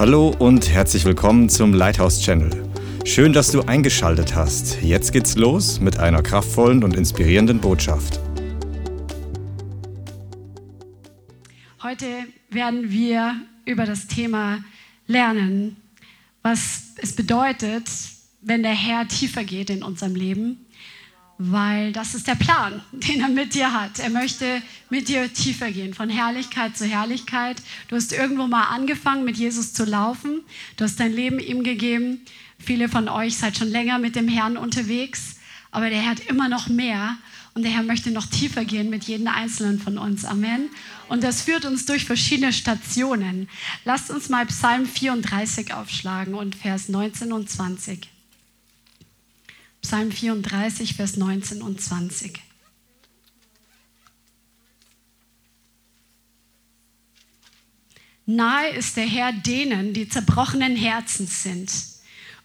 Hallo und herzlich willkommen zum Lighthouse Channel. Schön, dass du eingeschaltet hast. Jetzt geht's los mit einer kraftvollen und inspirierenden Botschaft. Heute werden wir über das Thema lernen, was es bedeutet, wenn der Herr tiefer geht in unserem Leben weil das ist der Plan, den er mit dir hat. Er möchte mit dir tiefer gehen, von Herrlichkeit zu Herrlichkeit. Du hast irgendwo mal angefangen, mit Jesus zu laufen. Du hast dein Leben ihm gegeben. Viele von euch seid schon länger mit dem Herrn unterwegs, aber der Herr hat immer noch mehr und der Herr möchte noch tiefer gehen mit jedem Einzelnen von uns. Amen. Und das führt uns durch verschiedene Stationen. Lasst uns mal Psalm 34 aufschlagen und Vers 19 und 20. Psalm 34, Vers 19 und 20. Nahe ist der Herr denen, die zerbrochenen Herzens sind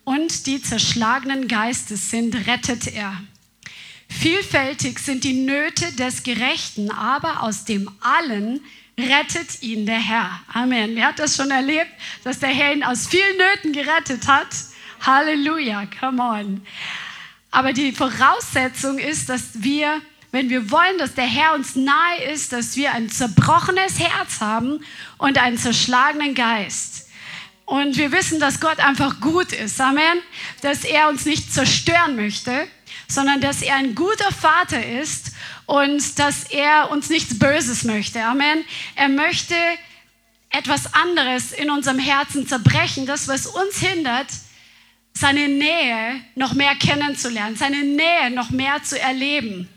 und die zerschlagenen Geistes sind, rettet er. Vielfältig sind die Nöte des Gerechten, aber aus dem allen rettet ihn der Herr. Amen. Wer hat das schon erlebt, dass der Herr ihn aus vielen Nöten gerettet hat? Halleluja, come on. Aber die Voraussetzung ist, dass wir, wenn wir wollen, dass der Herr uns nahe ist, dass wir ein zerbrochenes Herz haben und einen zerschlagenen Geist. Und wir wissen, dass Gott einfach gut ist. Amen. Dass er uns nicht zerstören möchte, sondern dass er ein guter Vater ist und dass er uns nichts Böses möchte. Amen. Er möchte etwas anderes in unserem Herzen zerbrechen, das, was uns hindert, seine Nähe noch mehr kennenzulernen, seine Nähe noch mehr zu erleben.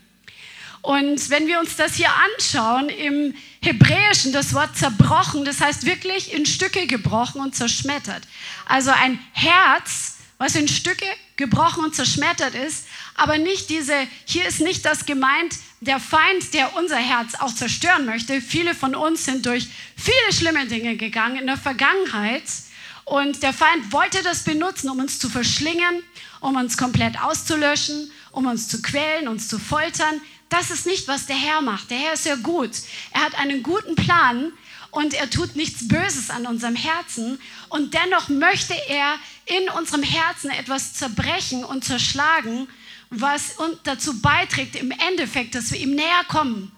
Und wenn wir uns das hier anschauen, im Hebräischen das Wort zerbrochen, das heißt wirklich in Stücke gebrochen und zerschmettert. Also ein Herz, was in Stücke gebrochen und zerschmettert ist, aber nicht diese, hier ist nicht das gemeint, der Feind, der unser Herz auch zerstören möchte. Viele von uns sind durch viele schlimme Dinge gegangen in der Vergangenheit und der Feind wollte das benutzen, um uns zu verschlingen, um uns komplett auszulöschen, um uns zu quälen, uns zu foltern. Das ist nicht, was der Herr macht. Der Herr ist ja gut. Er hat einen guten Plan und er tut nichts Böses an unserem Herzen. Und dennoch möchte er in unserem Herzen etwas zerbrechen und zerschlagen, was dazu beiträgt, im Endeffekt, dass wir ihm näher kommen.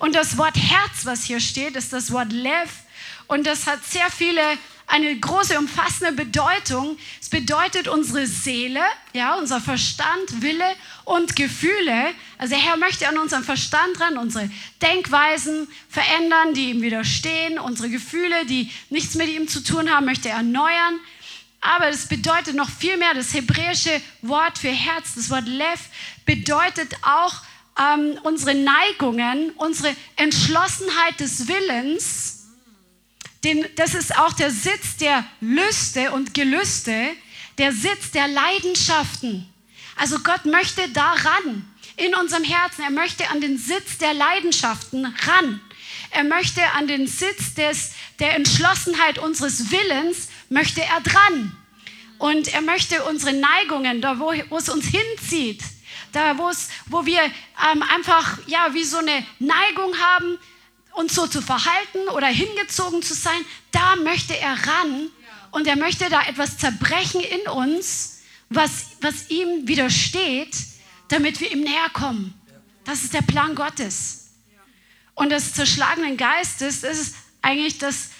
Und das Wort Herz, was hier steht, ist das Wort Lev. Und das hat sehr viele eine große, umfassende Bedeutung. Es bedeutet unsere Seele, ja, unser Verstand, Wille und Gefühle. Also der Herr möchte an unserem Verstand ran, unsere Denkweisen verändern, die ihm widerstehen, unsere Gefühle, die nichts mit ihm zu tun haben, möchte er erneuern. Aber es bedeutet noch viel mehr. Das hebräische Wort für Herz, das Wort Lev, bedeutet auch ähm, unsere Neigungen, unsere Entschlossenheit des Willens den, das ist auch der Sitz der Lüste und Gelüste, der Sitz der Leidenschaften. Also Gott möchte da ran, in unserem Herzen. Er möchte an den Sitz der Leidenschaften ran. Er möchte an den Sitz des, der Entschlossenheit unseres Willens, möchte er dran. Und er möchte unsere Neigungen, da wo, wo es uns hinzieht, da wo, es, wo wir ähm, einfach ja, wie so eine Neigung haben, uns so zu verhalten oder hingezogen zu sein, da möchte er ran und er möchte da etwas zerbrechen in uns, was, was ihm widersteht, damit wir ihm näher kommen. Das ist der Plan Gottes. Und das zerschlagenen Geistes, ist eigentlich das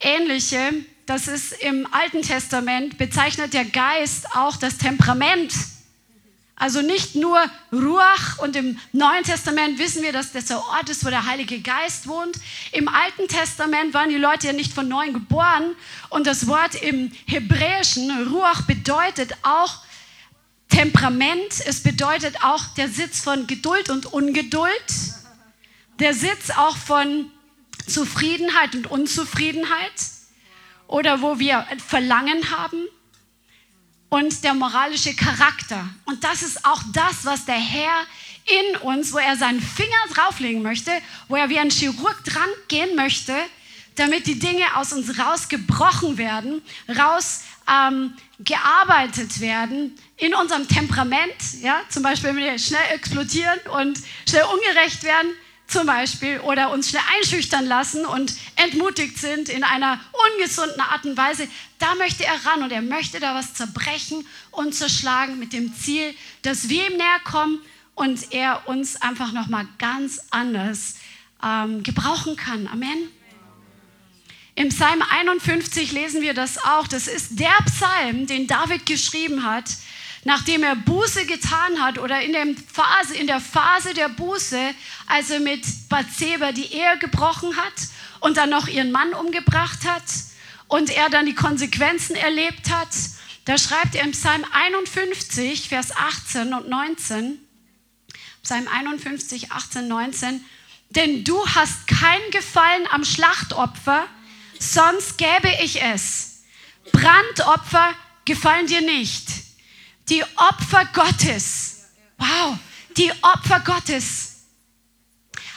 Ähnliche. Das ist im Alten Testament, bezeichnet der Geist auch das Temperament also nicht nur Ruach und im Neuen Testament wissen wir, dass das der Ort ist, wo der Heilige Geist wohnt. Im Alten Testament waren die Leute ja nicht von neuem geboren und das Wort im Hebräischen, Ruach, bedeutet auch Temperament. Es bedeutet auch der Sitz von Geduld und Ungeduld, der Sitz auch von Zufriedenheit und Unzufriedenheit oder wo wir Verlangen haben und der moralische Charakter. Und das ist auch das, was der Herr in uns, wo er seinen Finger drauflegen möchte, wo er wie ein Chirurg dran gehen möchte, damit die Dinge aus uns rausgebrochen werden, raus ähm, werden in unserem Temperament. Ja? Zum Beispiel, wenn wir schnell explodieren und schnell ungerecht werden, zum Beispiel oder uns schnell einschüchtern lassen und entmutigt sind in einer ungesunden Art und Weise, da möchte er ran und er möchte da was zerbrechen und zerschlagen mit dem Ziel, dass wir ihm näher kommen und er uns einfach nochmal ganz anders ähm, gebrauchen kann. Amen. Im Psalm 51 lesen wir das auch. Das ist der Psalm, den David geschrieben hat, nachdem er Buße getan hat oder in der Phase, in der Phase der Buße, als er mit Bathseba die Ehe gebrochen hat und dann noch ihren Mann umgebracht hat und er dann die Konsequenzen erlebt hat. Da schreibt er im Psalm 51, Vers 18 und 19, Psalm 51, 18, 19, denn du hast kein Gefallen am Schlachtopfer, sonst gäbe ich es. Brandopfer gefallen dir nicht. Die Opfer Gottes. Wow, die Opfer Gottes.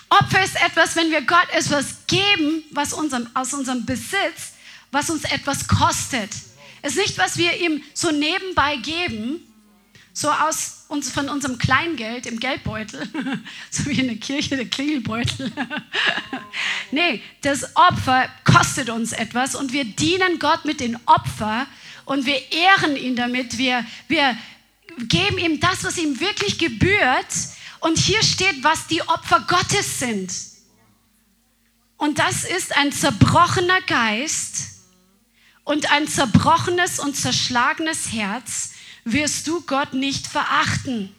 Opfer ist etwas, wenn wir Gott etwas geben, was unserem, aus unserem Besitz, was uns etwas kostet. Es ist nicht, was wir ihm so nebenbei geben, so aus uns, von unserem Kleingeld im Geldbeutel, so wie in der Kirche der Klingelbeutel. nee, das Opfer kostet uns etwas und wir dienen Gott mit den Opfer und wir ehren ihn damit. Wir, wir geben ihm das, was ihm wirklich gebührt. Und hier steht, was die Opfer Gottes sind. Und das ist ein zerbrochener Geist und ein zerbrochenes und zerschlagenes Herz wirst du Gott nicht verachten.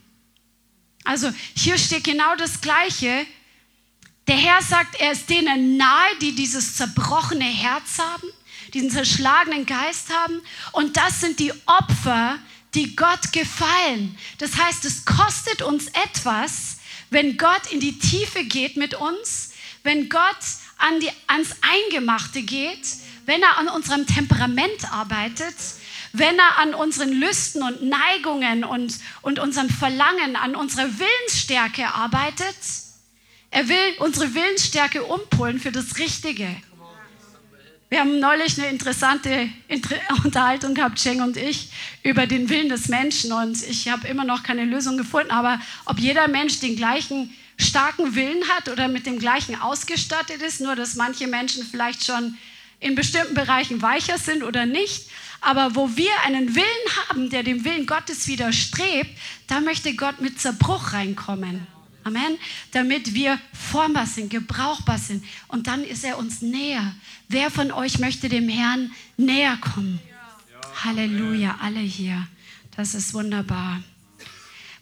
Also hier steht genau das Gleiche. Der Herr sagt, er ist denen nahe, die dieses zerbrochene Herz haben, diesen zerschlagenen Geist haben. Und das sind die Opfer, die Gott gefallen. Das heißt, es kostet uns etwas, wenn Gott in die Tiefe geht mit uns, wenn Gott an die, ans Eingemachte geht, wenn er an unserem Temperament arbeitet, wenn er an unseren Lüsten und Neigungen und, und unserem Verlangen, an unserer Willensstärke arbeitet. Er will unsere Willensstärke umpolen für das Richtige. Wir haben neulich eine interessante Unterhaltung gehabt, Cheng und ich, über den Willen des Menschen. Und ich habe immer noch keine Lösung gefunden. Aber ob jeder Mensch den gleichen starken Willen hat oder mit dem gleichen ausgestattet ist, nur dass manche Menschen vielleicht schon in bestimmten Bereichen weicher sind oder nicht. Aber wo wir einen Willen haben, der dem Willen Gottes widerstrebt, da möchte Gott mit Zerbruch reinkommen. Amen. Damit wir formbar sind, gebrauchbar sind. Und dann ist er uns näher. Wer von euch möchte dem Herrn näher kommen? Halleluja, alle hier. Das ist wunderbar.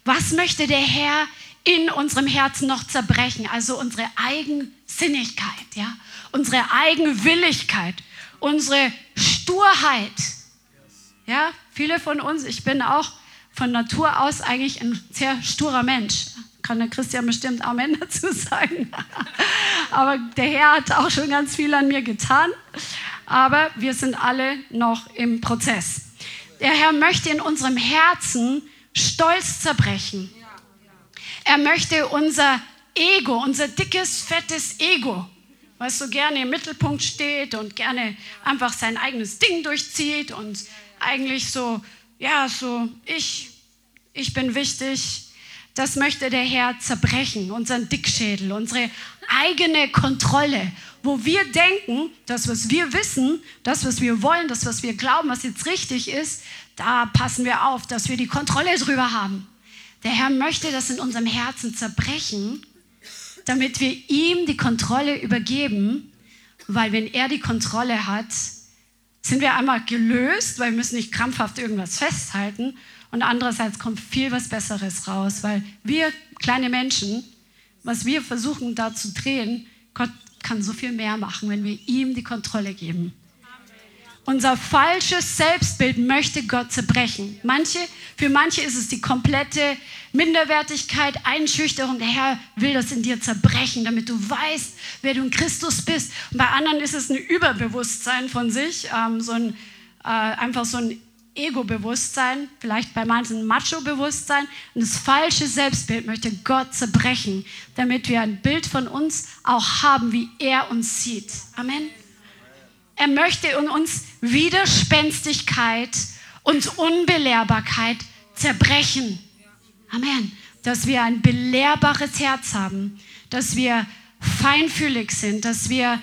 Was möchte der Herr in unserem Herzen noch zerbrechen? Also unsere Eigensinnigkeit, ja? unsere Eigenwilligkeit, unsere Sturheit ja, viele von uns, ich bin auch von Natur aus eigentlich ein sehr sturer Mensch. Kann der Christian bestimmt Amen dazu sagen. Aber der Herr hat auch schon ganz viel an mir getan. Aber wir sind alle noch im Prozess. Der Herr möchte in unserem Herzen Stolz zerbrechen. Er möchte unser Ego, unser dickes, fettes Ego, was so gerne im Mittelpunkt steht und gerne einfach sein eigenes Ding durchzieht und eigentlich so, ja, so, ich, ich bin wichtig. Das möchte der Herr zerbrechen, unseren Dickschädel, unsere eigene Kontrolle, wo wir denken, das, was wir wissen, das, was wir wollen, das, was wir glauben, was jetzt richtig ist, da passen wir auf, dass wir die Kontrolle drüber haben. Der Herr möchte das in unserem Herzen zerbrechen, damit wir ihm die Kontrolle übergeben, weil wenn er die Kontrolle hat, sind wir einmal gelöst, weil wir müssen nicht krampfhaft irgendwas festhalten und andererseits kommt viel was Besseres raus, weil wir kleine Menschen, was wir versuchen da zu drehen, Gott kann so viel mehr machen, wenn wir ihm die Kontrolle geben. Unser falsches Selbstbild möchte Gott zerbrechen. Manche, für manche ist es die komplette Minderwertigkeit, Einschüchterung. Der Herr will das in dir zerbrechen, damit du weißt, wer du in Christus bist. Und bei anderen ist es ein Überbewusstsein von sich, ähm, so ein, äh, einfach so ein Ego-Bewusstsein, vielleicht bei manchen Macho-Bewusstsein. Und das falsche Selbstbild möchte Gott zerbrechen, damit wir ein Bild von uns auch haben, wie er uns sieht. Amen. Er möchte in uns Widerspenstigkeit und Unbelehrbarkeit zerbrechen. Amen. Dass wir ein belehrbares Herz haben, dass wir feinfühlig sind, dass wir,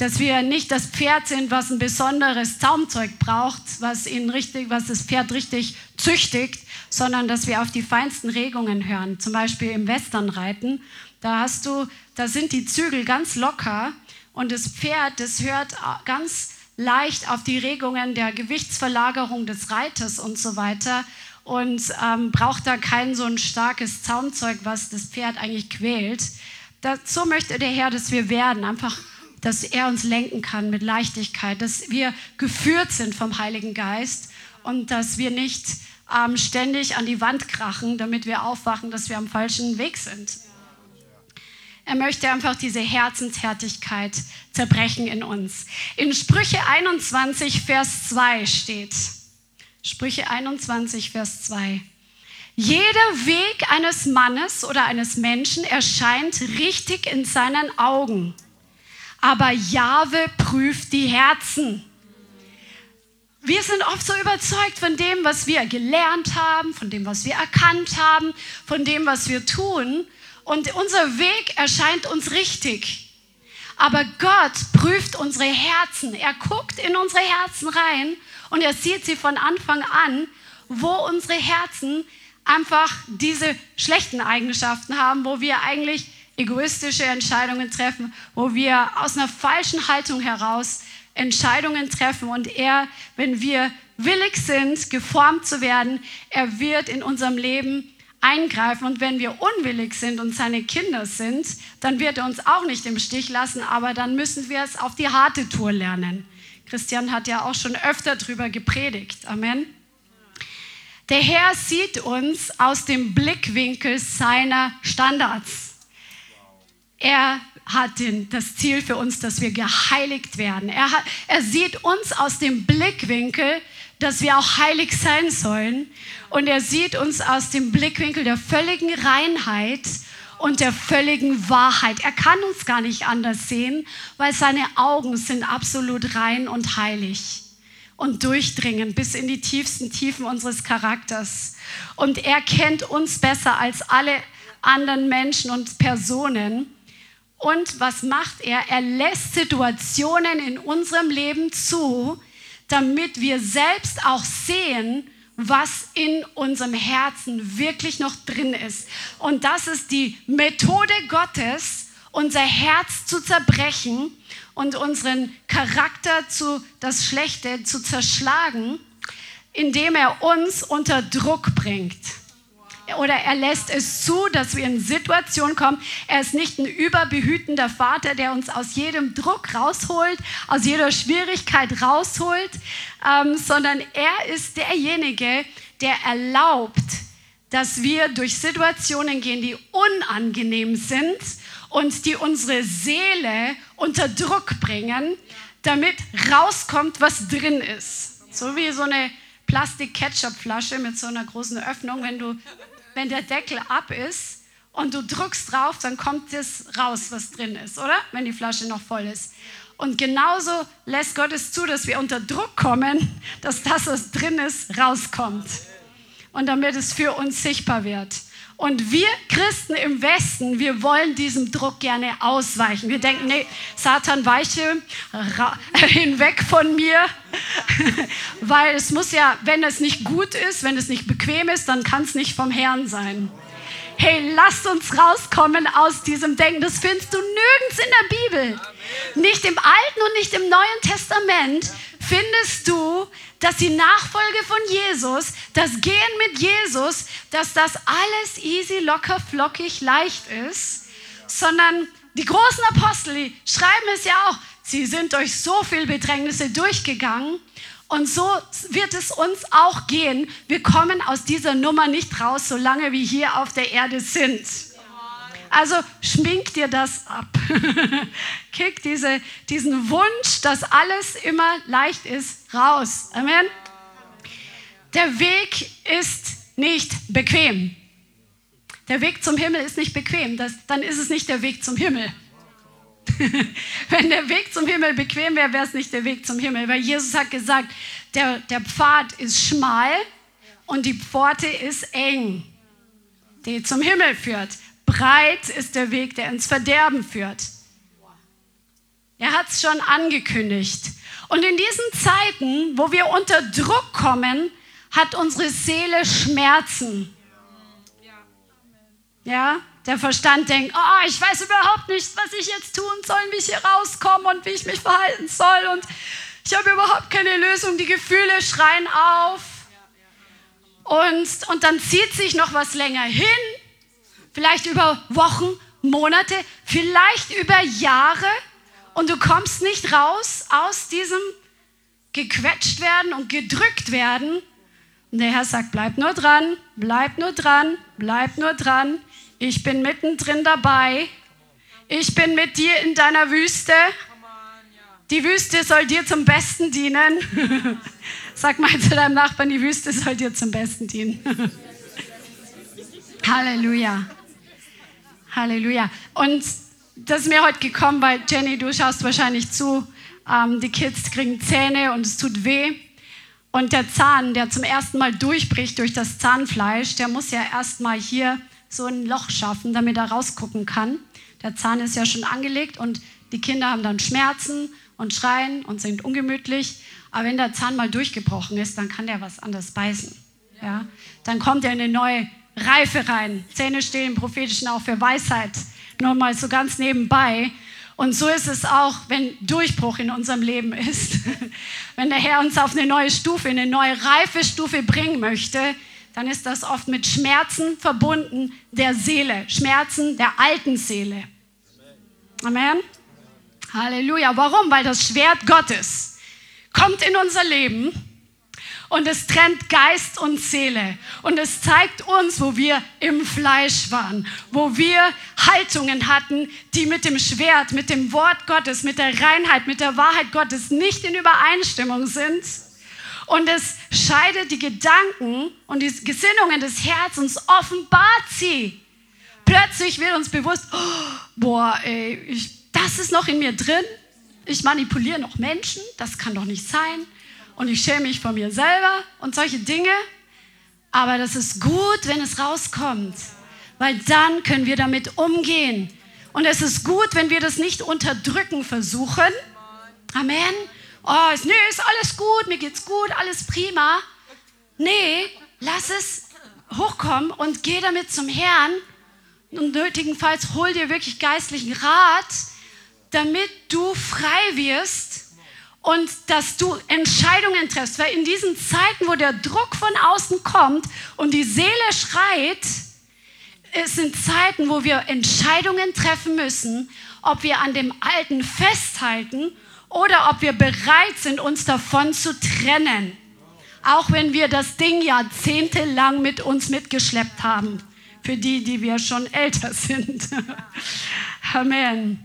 dass wir nicht das Pferd sind, was ein besonderes Zaumzeug braucht, was, ihn richtig, was das Pferd richtig züchtigt, sondern dass wir auf die feinsten Regungen hören. Zum Beispiel im Westernreiten, da hast du, da sind die Zügel ganz locker und das Pferd, das hört ganz leicht auf die Regungen der Gewichtsverlagerung des Reiters und so weiter und ähm, braucht da kein so ein starkes Zaumzeug, was das Pferd eigentlich quält. So möchte der Herr, dass wir werden, einfach, dass er uns lenken kann mit Leichtigkeit, dass wir geführt sind vom Heiligen Geist und dass wir nicht ähm, ständig an die Wand krachen, damit wir aufwachen, dass wir am falschen Weg sind. Er möchte einfach diese Herzenshärtigkeit zerbrechen in uns. In Sprüche 21, Vers 2 steht, Sprüche 21, Vers 2. Jeder Weg eines Mannes oder eines Menschen erscheint richtig in seinen Augen, aber Jahwe prüft die Herzen. Wir sind oft so überzeugt von dem, was wir gelernt haben, von dem, was wir erkannt haben, von dem, was wir tun. Und unser Weg erscheint uns richtig. Aber Gott prüft unsere Herzen. Er guckt in unsere Herzen rein und er sieht sie von Anfang an, wo unsere Herzen einfach diese schlechten Eigenschaften haben, wo wir eigentlich egoistische Entscheidungen treffen, wo wir aus einer falschen Haltung heraus Entscheidungen treffen und er, wenn wir willig sind, geformt zu werden, er wird in unserem Leben eingreifen. Und wenn wir unwillig sind und seine Kinder sind, dann wird er uns auch nicht im Stich lassen, aber dann müssen wir es auf die harte Tour lernen. Christian hat ja auch schon öfter darüber gepredigt. Amen. Der Herr sieht uns aus dem Blickwinkel seiner Standards. Er hat den, das Ziel für uns, dass wir geheiligt werden. Er, hat, er sieht uns aus dem Blickwinkel, dass wir auch heilig sein sollen. Und er sieht uns aus dem Blickwinkel der völligen Reinheit und der völligen Wahrheit. Er kann uns gar nicht anders sehen, weil seine Augen sind absolut rein und heilig und durchdringen bis in die tiefsten Tiefen unseres Charakters. Und er kennt uns besser als alle anderen Menschen und Personen. Und was macht er? Er lässt Situationen in unserem Leben zu, damit wir selbst auch sehen, was in unserem Herzen wirklich noch drin ist. Und das ist die Methode Gottes, unser Herz zu zerbrechen und unseren Charakter zu das Schlechte zu zerschlagen, indem er uns unter Druck bringt oder er lässt es zu, dass wir in Situationen kommen. Er ist nicht ein überbehütender Vater, der uns aus jedem Druck rausholt, aus jeder Schwierigkeit rausholt, ähm, sondern er ist derjenige, der erlaubt, dass wir durch Situationen gehen, die unangenehm sind und die unsere Seele unter Druck bringen, damit rauskommt, was drin ist. So wie so eine Plastik-Ketchup-Flasche mit so einer großen Öffnung. Wenn du wenn der Deckel ab ist und du drückst drauf, dann kommt das raus, was drin ist, oder? Wenn die Flasche noch voll ist. Und genauso lässt Gott es zu, dass wir unter Druck kommen, dass das, was drin ist, rauskommt. Und damit es für uns sichtbar wird. Und wir Christen im Westen, wir wollen diesem Druck gerne ausweichen. Wir denken, nee, Satan weiche hinweg von mir, weil es muss ja, wenn es nicht gut ist, wenn es nicht bequem ist, dann kann es nicht vom Herrn sein. Hey, lasst uns rauskommen aus diesem Denken. Das findest du nirgends in der Bibel. Nicht im Alten und nicht im Neuen Testament findest du dass die Nachfolge von Jesus, das Gehen mit Jesus, dass das alles easy, locker, flockig, leicht ist, sondern die großen Apostel, die schreiben es ja auch, sie sind durch so viel Bedrängnisse durchgegangen und so wird es uns auch gehen. Wir kommen aus dieser Nummer nicht raus, solange wir hier auf der Erde sind. Also schmink dir das ab. Kick diese, diesen Wunsch, dass alles immer leicht ist, raus. Amen. Der Weg ist nicht bequem. Der Weg zum Himmel ist nicht bequem. Das, dann ist es nicht der Weg zum Himmel. Wenn der Weg zum Himmel bequem wäre, wäre es nicht der Weg zum Himmel. Weil Jesus hat gesagt, der, der Pfad ist schmal und die Pforte ist eng, die zum Himmel führt breit ist der Weg, der ins Verderben führt. Er hat es schon angekündigt. Und in diesen Zeiten, wo wir unter Druck kommen, hat unsere Seele Schmerzen. Ja, der Verstand denkt, oh, ich weiß überhaupt nicht, was ich jetzt tun soll, wie ich hier rauskomme und wie ich mich verhalten soll. Und ich habe überhaupt keine Lösung. Die Gefühle schreien auf. Und, und dann zieht sich noch was länger hin, vielleicht über Wochen, Monate, vielleicht über Jahre. Und du kommst nicht raus aus diesem gequetscht werden und gedrückt werden. Und der Herr sagt, bleib nur dran, bleib nur dran, bleib nur dran. Ich bin mittendrin dabei. Ich bin mit dir in deiner Wüste. Die Wüste soll dir zum Besten dienen. Sag mal zu deinem Nachbarn, die Wüste soll dir zum Besten dienen. Halleluja. Halleluja. Und das ist mir heute gekommen, weil Jenny, du schaust wahrscheinlich zu. Ähm, die Kids kriegen Zähne und es tut weh. Und der Zahn, der zum ersten Mal durchbricht durch das Zahnfleisch, der muss ja erstmal hier so ein Loch schaffen, damit er rausgucken kann. Der Zahn ist ja schon angelegt und die Kinder haben dann Schmerzen und schreien und sind ungemütlich. Aber wenn der Zahn mal durchgebrochen ist, dann kann der was anderes beißen. Ja? Dann kommt er in eine neue Reife rein. Zähne stehen im Prophetischen auch für Weisheit. Nur mal so ganz nebenbei. Und so ist es auch, wenn Durchbruch in unserem Leben ist. wenn der Herr uns auf eine neue Stufe, eine neue reife Stufe bringen möchte, dann ist das oft mit Schmerzen verbunden der Seele, Schmerzen der alten Seele. Amen. Halleluja. Warum? Weil das Schwert Gottes kommt in unser Leben und es trennt Geist und Seele und es zeigt uns, wo wir im Fleisch waren, wo wir Haltungen hatten, die mit dem Schwert, mit dem Wort Gottes, mit der Reinheit, mit der Wahrheit Gottes nicht in Übereinstimmung sind und es scheidet die Gedanken und die Gesinnungen des Herzens, offenbart sie. Plötzlich wird uns bewusst, oh, boah, ey, ich, das ist noch in mir drin. Ich manipuliere noch Menschen, das kann doch nicht sein. Und ich schäme mich vor mir selber und solche Dinge. Aber das ist gut, wenn es rauskommt, weil dann können wir damit umgehen. Und es ist gut, wenn wir das nicht unterdrücken versuchen. Amen oh, ist, nee, ist alles gut, mir geht's gut, alles prima. Nee, lass es hochkommen und geh damit zum Herrn. Und nötigenfalls hol dir wirklich geistlichen Rat, damit du frei wirst und dass du Entscheidungen triffst. Weil in diesen Zeiten, wo der Druck von außen kommt und die Seele schreit, es sind Zeiten, wo wir Entscheidungen treffen müssen, ob wir an dem Alten festhalten oder ob wir bereit sind, uns davon zu trennen. Auch wenn wir das Ding jahrzehntelang mit uns mitgeschleppt haben. Für die, die wir schon älter sind. Amen.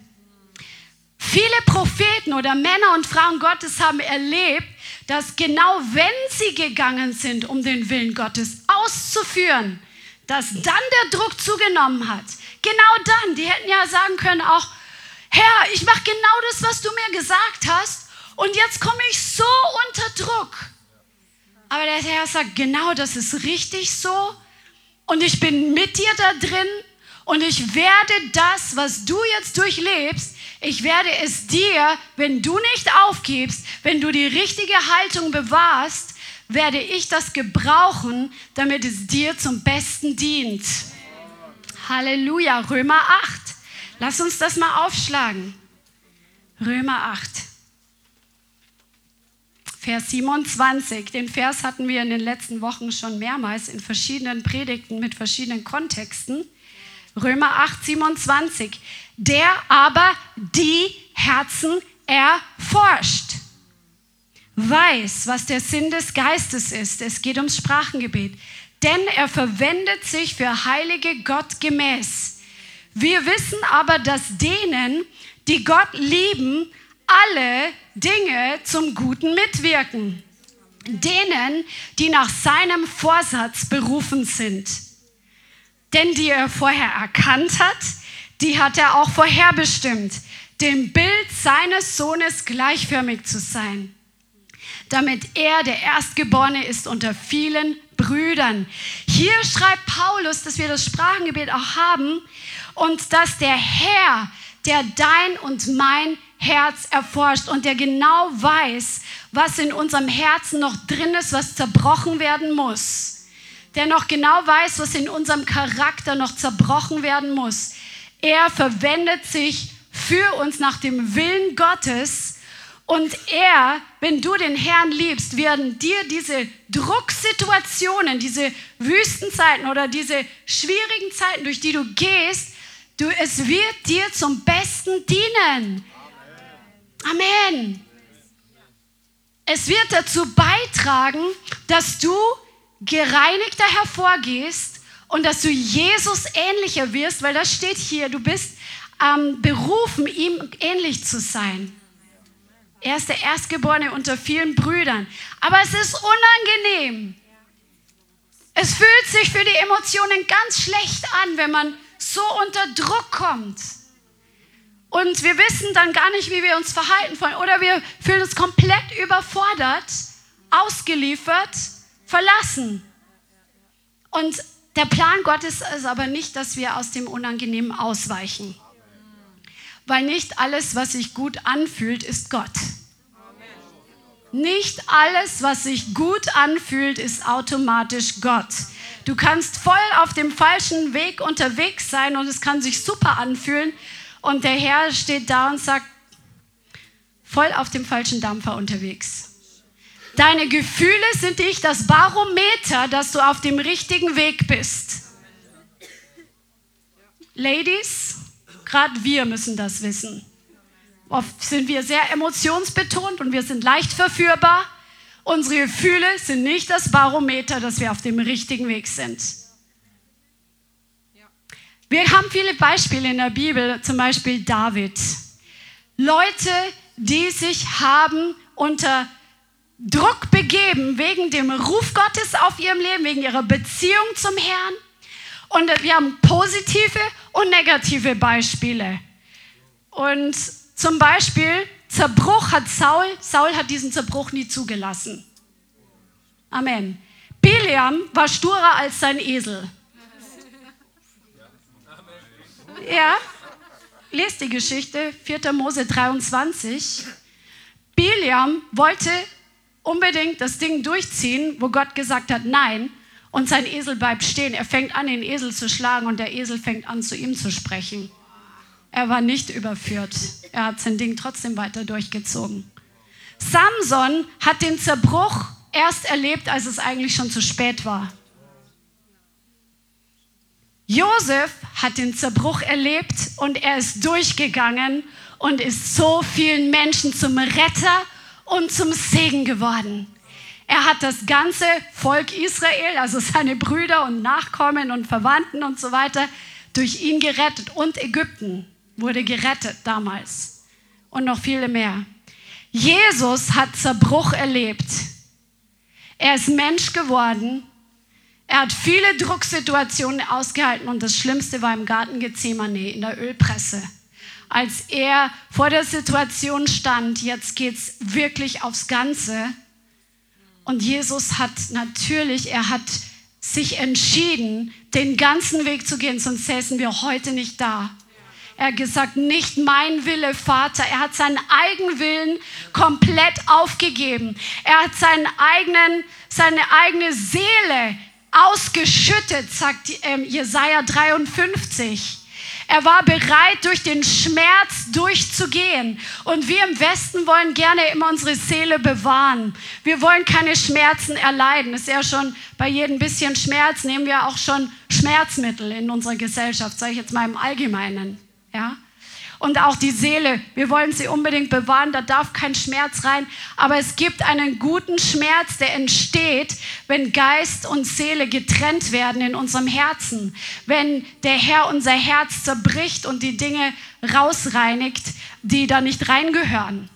Viele Propheten oder Männer und Frauen Gottes haben erlebt, dass genau wenn sie gegangen sind, um den Willen Gottes auszuführen, dass dann der Druck zugenommen hat. Genau dann, die hätten ja sagen können auch, Herr, ich mache genau das, was du mir gesagt hast und jetzt komme ich so unter Druck. Aber der Herr sagt, genau das ist richtig so und ich bin mit dir da drin und ich werde das, was du jetzt durchlebst, ich werde es dir, wenn du nicht aufgibst, wenn du die richtige Haltung bewahrst, werde ich das gebrauchen, damit es dir zum Besten dient. Halleluja, Römer 8. Lass uns das mal aufschlagen. Römer 8. Vers 27. Den Vers hatten wir in den letzten Wochen schon mehrmals in verschiedenen Predigten mit verschiedenen Kontexten. Römer 8, 27. Der aber die Herzen erforscht, weiß, was der Sinn des Geistes ist. Es geht ums Sprachengebet. Denn er verwendet sich für Heilige Gott gemäß wir wissen aber, dass denen, die Gott lieben, alle Dinge zum Guten mitwirken. Denen, die nach seinem Vorsatz berufen sind. Denn die er vorher erkannt hat, die hat er auch vorherbestimmt, dem Bild seines Sohnes gleichförmig zu sein, damit er der Erstgeborene ist unter vielen Brüdern. Hier schreibt Paulus, dass wir das Sprachengebet auch haben und dass der Herr, der dein und mein Herz erforscht und der genau weiß, was in unserem Herzen noch drin ist, was zerbrochen werden muss. Der noch genau weiß, was in unserem Charakter noch zerbrochen werden muss. Er verwendet sich für uns nach dem Willen Gottes und er, wenn du den Herrn liebst, werden dir diese Drucksituationen, diese Wüstenzeiten oder diese schwierigen Zeiten, durch die du gehst, du, es wird dir zum Besten dienen. Amen. Es wird dazu beitragen, dass du gereinigter hervorgehst und dass du Jesus ähnlicher wirst, weil das steht hier, du bist ähm, berufen, ihm ähnlich zu sein. Er ist der Erstgeborene unter vielen Brüdern. Aber es ist unangenehm. Es fühlt sich für die Emotionen ganz schlecht an, wenn man so unter Druck kommt. Und wir wissen dann gar nicht, wie wir uns verhalten wollen. Oder wir fühlen uns komplett überfordert, ausgeliefert, verlassen. Und der Plan Gottes ist aber nicht, dass wir aus dem Unangenehmen ausweichen weil nicht alles, was sich gut anfühlt, ist Gott. Nicht alles, was sich gut anfühlt, ist automatisch Gott. Du kannst voll auf dem falschen Weg unterwegs sein und es kann sich super anfühlen und der Herr steht da und sagt, voll auf dem falschen Dampfer unterwegs. Deine Gefühle sind nicht das Barometer, dass du auf dem richtigen Weg bist. Ladies, Gerade wir müssen das wissen. Oft sind wir sehr emotionsbetont und wir sind leicht verführbar. Unsere Gefühle sind nicht das Barometer, dass wir auf dem richtigen Weg sind. Wir haben viele Beispiele in der Bibel, zum Beispiel David. Leute, die sich haben unter Druck begeben wegen dem Ruf Gottes auf ihrem Leben, wegen ihrer Beziehung zum Herrn. Und wir haben positive und negative Beispiele. Und zum Beispiel Zerbruch hat Saul, Saul hat diesen Zerbruch nie zugelassen. Amen. Biliam war sturer als sein Esel. Ja, lest die Geschichte, 4. Mose 23. Biliam wollte unbedingt das Ding durchziehen, wo Gott gesagt hat, nein und sein Esel bleibt stehen. Er fängt an, den Esel zu schlagen und der Esel fängt an, zu ihm zu sprechen. Er war nicht überführt. Er hat sein Ding trotzdem weiter durchgezogen. Samson hat den Zerbruch erst erlebt, als es eigentlich schon zu spät war. Josef hat den Zerbruch erlebt und er ist durchgegangen und ist so vielen Menschen zum Retter und zum Segen geworden. Er hat das ganze Volk Israel, also seine Brüder und Nachkommen und Verwandten und so weiter, durch ihn gerettet. Und Ägypten wurde gerettet damals. Und noch viele mehr. Jesus hat Zerbruch erlebt. Er ist Mensch geworden. Er hat viele Drucksituationen ausgehalten und das Schlimmste war im Garten Gethsemane in der Ölpresse. Als er vor der Situation stand, jetzt geht es wirklich aufs Ganze und Jesus hat natürlich, er hat sich entschieden, den ganzen Weg zu gehen, sonst säßen wir heute nicht da. Er hat gesagt, nicht mein Wille, Vater. Er hat seinen Eigenwillen komplett aufgegeben. Er hat seinen eigenen, seine eigene Seele ausgeschüttet, sagt ähm, Jesaja 53. Er war bereit, durch den Schmerz durchzugehen. Und wir im Westen wollen gerne immer unsere Seele bewahren. Wir wollen keine Schmerzen erleiden. Ist ja schon bei jedem bisschen Schmerz, nehmen wir auch schon Schmerzmittel in unserer Gesellschaft, sage ich jetzt mal im Allgemeinen. Ja? und auch die Seele. Wir wollen sie unbedingt bewahren, da darf kein Schmerz rein. Aber es gibt einen guten Schmerz, der entsteht, wenn Geist und Seele getrennt werden in unserem Herzen. Wenn der Herr unser Herz zerbricht und die Dinge rausreinigt, die da nicht reingehören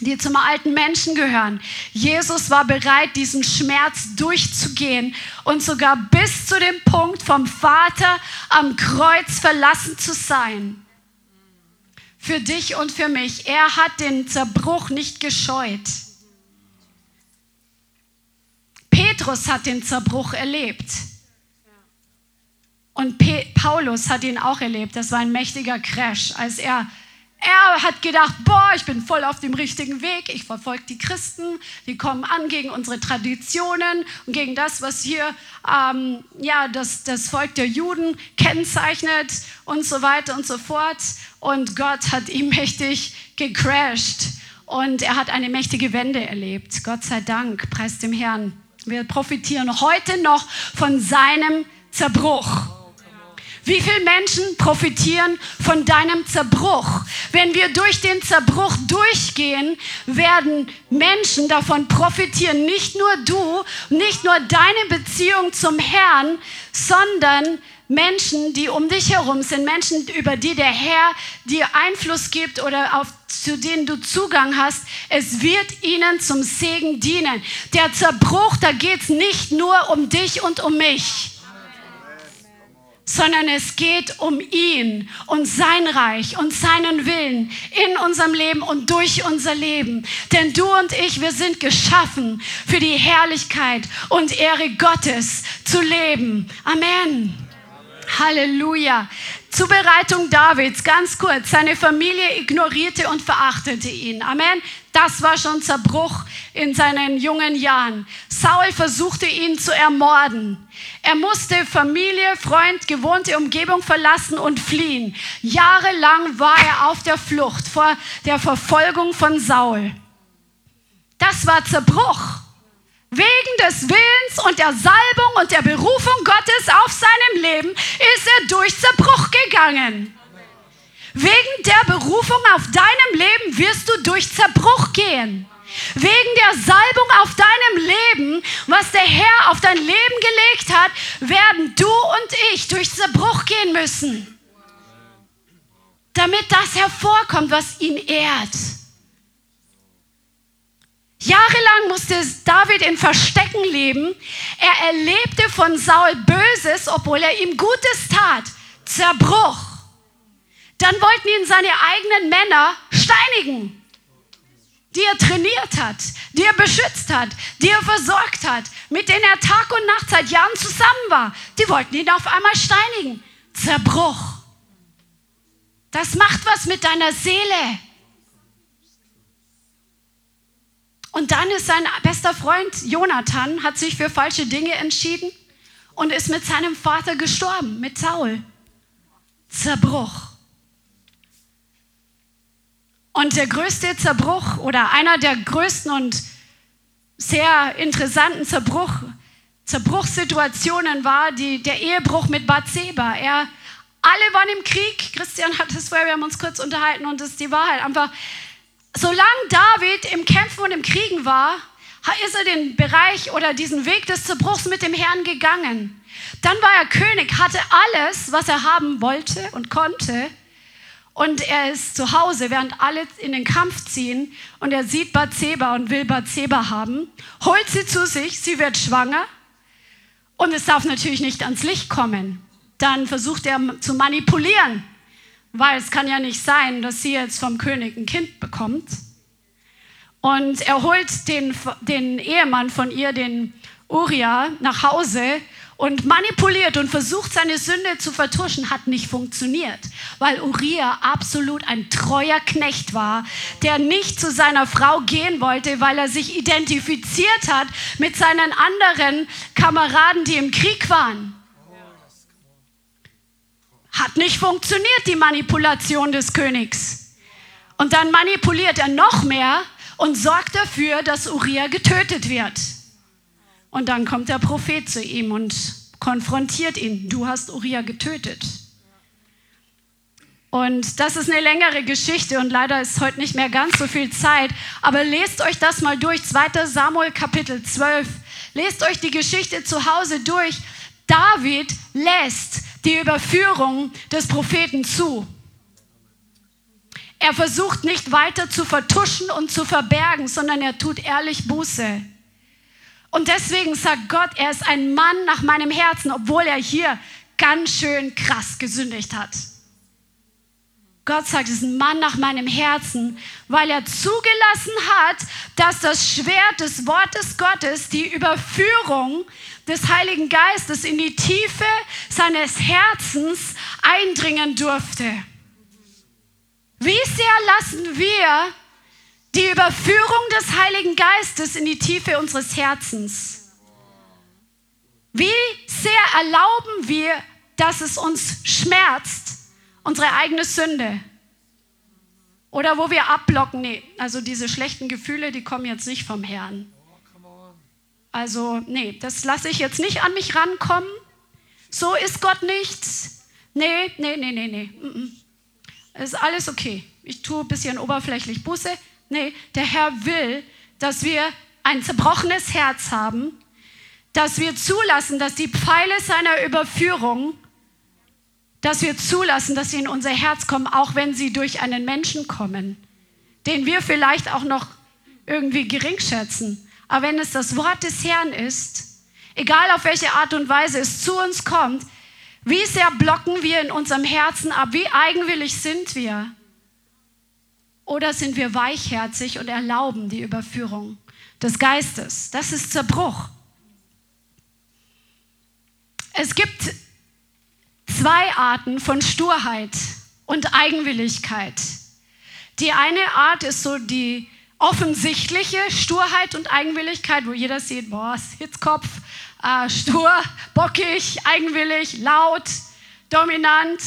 die zum alten Menschen gehören. Jesus war bereit, diesen Schmerz durchzugehen und sogar bis zu dem Punkt vom Vater am Kreuz verlassen zu sein für dich und für mich. Er hat den Zerbruch nicht gescheut. Petrus hat den Zerbruch erlebt. Und Pe Paulus hat ihn auch erlebt. Das war ein mächtiger Crash, als er er hat gedacht, boah, ich bin voll auf dem richtigen Weg, ich verfolge die Christen, die kommen an gegen unsere Traditionen und gegen das, was hier ähm, ja, das, das Volk der Juden kennzeichnet und so weiter und so fort. Und Gott hat ihn mächtig gecrashed und er hat eine mächtige Wende erlebt. Gott sei Dank, preis dem Herrn. Wir profitieren heute noch von seinem Zerbruch. Wie viele Menschen profitieren von deinem Zerbruch? Wenn wir durch den Zerbruch durchgehen, werden Menschen davon profitieren. Nicht nur du, nicht nur deine Beziehung zum Herrn, sondern Menschen, die um dich herum sind, Menschen, über die der Herr dir Einfluss gibt oder auf, zu denen du Zugang hast. Es wird ihnen zum Segen dienen. Der Zerbruch, da geht es nicht nur um dich und um mich sondern es geht um ihn und sein Reich und seinen Willen in unserem Leben und durch unser Leben. Denn du und ich, wir sind geschaffen für die Herrlichkeit und Ehre Gottes zu leben. Amen. Halleluja. Zubereitung Davids, ganz kurz. Seine Familie ignorierte und verachtete ihn. Amen. Das war schon Zerbruch in seinen jungen Jahren. Saul versuchte ihn zu ermorden. Er musste Familie, Freund, gewohnte Umgebung verlassen und fliehen. Jahrelang war er auf der Flucht vor der Verfolgung von Saul. Das war Zerbruch. Wegen des Willens und der Salbung und der Berufung Gottes auf seinem Leben ist er durch Zerbruch gegangen. Wegen der Berufung auf deinem Leben wirst du durch Zerbruch gehen. Wegen der Salbung auf deinem Leben, was der Herr auf dein Leben gelegt hat, werden du und ich durch Zerbruch gehen müssen. Damit das hervorkommt, was ihn ehrt. Jahrelang musste David in Verstecken leben. Er erlebte von Saul Böses, obwohl er ihm Gutes tat. Zerbruch. Dann wollten ihn seine eigenen Männer steinigen, die er trainiert hat, die er beschützt hat, die er versorgt hat, mit denen er Tag und Nacht seit Jahren zusammen war. Die wollten ihn auf einmal steinigen. Zerbruch. Das macht was mit deiner Seele. Und dann ist sein bester Freund Jonathan, hat sich für falsche Dinge entschieden und ist mit seinem Vater gestorben, mit Saul. Zerbruch. Und der größte Zerbruch oder einer der größten und sehr interessanten Zerbruch, Zerbruchssituationen war die, der Ehebruch mit Bathseba. Er, alle waren im Krieg. Christian hat es vorher, wir haben uns kurz unterhalten und das ist die Wahrheit. Einfach, solange David im Kämpfen und im Kriegen war, ist er den Bereich oder diesen Weg des Zerbruchs mit dem Herrn gegangen. Dann war er König, hatte alles, was er haben wollte und konnte. Und er ist zu Hause, während alle in den Kampf ziehen. Und er sieht Bathseba und will Bathseba haben, holt sie zu sich, sie wird schwanger. Und es darf natürlich nicht ans Licht kommen. Dann versucht er zu manipulieren weil es kann ja nicht sein, dass sie jetzt vom König ein Kind bekommt. Und er holt den, den Ehemann von ihr, den Uriah, nach Hause und manipuliert und versucht seine Sünde zu vertuschen, hat nicht funktioniert, weil Uriah absolut ein treuer Knecht war, der nicht zu seiner Frau gehen wollte, weil er sich identifiziert hat mit seinen anderen Kameraden, die im Krieg waren. Hat nicht funktioniert, die Manipulation des Königs. Und dann manipuliert er noch mehr und sorgt dafür, dass Uriah getötet wird. Und dann kommt der Prophet zu ihm und konfrontiert ihn. Du hast Uriah getötet. Und das ist eine längere Geschichte und leider ist heute nicht mehr ganz so viel Zeit. Aber lest euch das mal durch. 2. Samuel Kapitel 12. Lest euch die Geschichte zu Hause durch. David lässt die Überführung des Propheten zu. Er versucht nicht weiter zu vertuschen und zu verbergen, sondern er tut ehrlich Buße. Und deswegen sagt Gott, er ist ein Mann nach meinem Herzen, obwohl er hier ganz schön krass gesündigt hat. Gott sagt, es ist ein Mann nach meinem Herzen, weil er zugelassen hat, dass das Schwert des Wortes Gottes, die Überführung des Heiligen Geistes in die Tiefe seines Herzens eindringen durfte. Wie sehr lassen wir die Überführung des Heiligen Geistes in die Tiefe unseres Herzens? Wie sehr erlauben wir, dass es uns schmerzt, unsere eigene Sünde? Oder wo wir abblocken, nee, also diese schlechten Gefühle, die kommen jetzt nicht vom Herrn. Also, nee, das lasse ich jetzt nicht an mich rankommen. So ist Gott nicht. Nee, nee, nee, nee, nee. Es ist alles okay. Ich tue ein bisschen oberflächlich Busse. Nee, der Herr will, dass wir ein zerbrochenes Herz haben, dass wir zulassen, dass die Pfeile seiner Überführung, dass wir zulassen, dass sie in unser Herz kommen, auch wenn sie durch einen Menschen kommen, den wir vielleicht auch noch irgendwie gering schätzen. Aber wenn es das Wort des Herrn ist, egal auf welche Art und Weise es zu uns kommt, wie sehr blocken wir in unserem Herzen ab, wie eigenwillig sind wir? Oder sind wir weichherzig und erlauben die Überführung des Geistes? Das ist Zerbruch. Es gibt zwei Arten von Sturheit und Eigenwilligkeit. Die eine Art ist so die offensichtliche Sturheit und Eigenwilligkeit, wo jeder sieht, boah, Hitzkopf, äh, stur, bockig, eigenwillig, laut, dominant.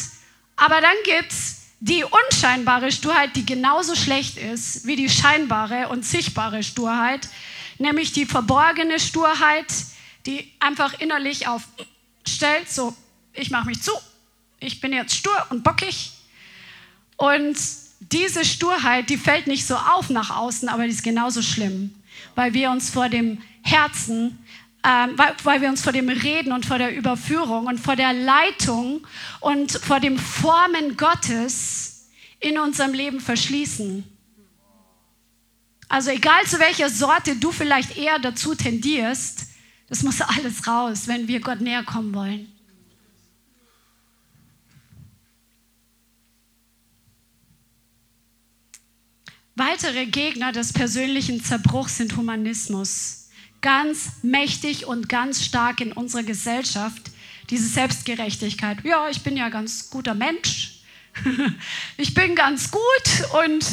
Aber dann gibt es die unscheinbare Sturheit, die genauso schlecht ist wie die scheinbare und sichtbare Sturheit, nämlich die verborgene Sturheit, die einfach innerlich aufstellt, so, ich mache mich zu, ich bin jetzt stur und bockig. Und diese Sturheit, die fällt nicht so auf nach außen, aber die ist genauso schlimm, weil wir uns vor dem Herzen, ähm, weil, weil wir uns vor dem Reden und vor der Überführung und vor der Leitung und vor dem Formen Gottes in unserem Leben verschließen. Also egal zu welcher Sorte du vielleicht eher dazu tendierst, das muss alles raus, wenn wir Gott näher kommen wollen. Weitere Gegner des persönlichen Zerbruchs sind Humanismus. Ganz mächtig und ganz stark in unserer Gesellschaft. Diese Selbstgerechtigkeit. Ja, ich bin ja ganz guter Mensch. ich bin ganz gut und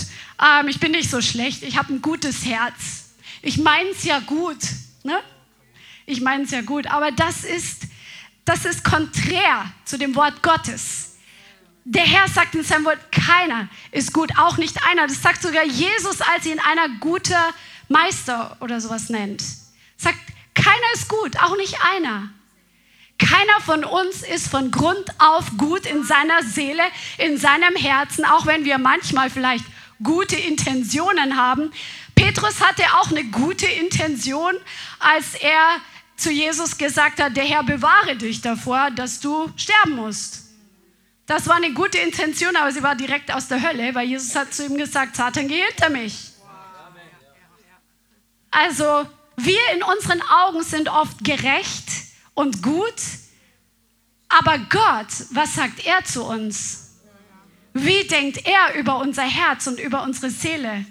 ähm, ich bin nicht so schlecht. Ich habe ein gutes Herz. Ich meine es ja gut. Ne? Ich meine es ja gut. Aber das ist, das ist konträr zu dem Wort Gottes. Der Herr sagt in seinem Wort, keiner ist gut, auch nicht einer. Das sagt sogar Jesus, als ihn einer guter Meister oder sowas nennt. Sagt, keiner ist gut, auch nicht einer. Keiner von uns ist von Grund auf gut in seiner Seele, in seinem Herzen, auch wenn wir manchmal vielleicht gute Intentionen haben. Petrus hatte auch eine gute Intention, als er zu Jesus gesagt hat, der Herr bewahre dich davor, dass du sterben musst. Das war eine gute Intention, aber sie war direkt aus der Hölle, weil Jesus hat zu ihm gesagt, Satan, geh hinter mich. Also wir in unseren Augen sind oft gerecht und gut, aber Gott, was sagt er zu uns? Wie denkt er über unser Herz und über unsere Seele?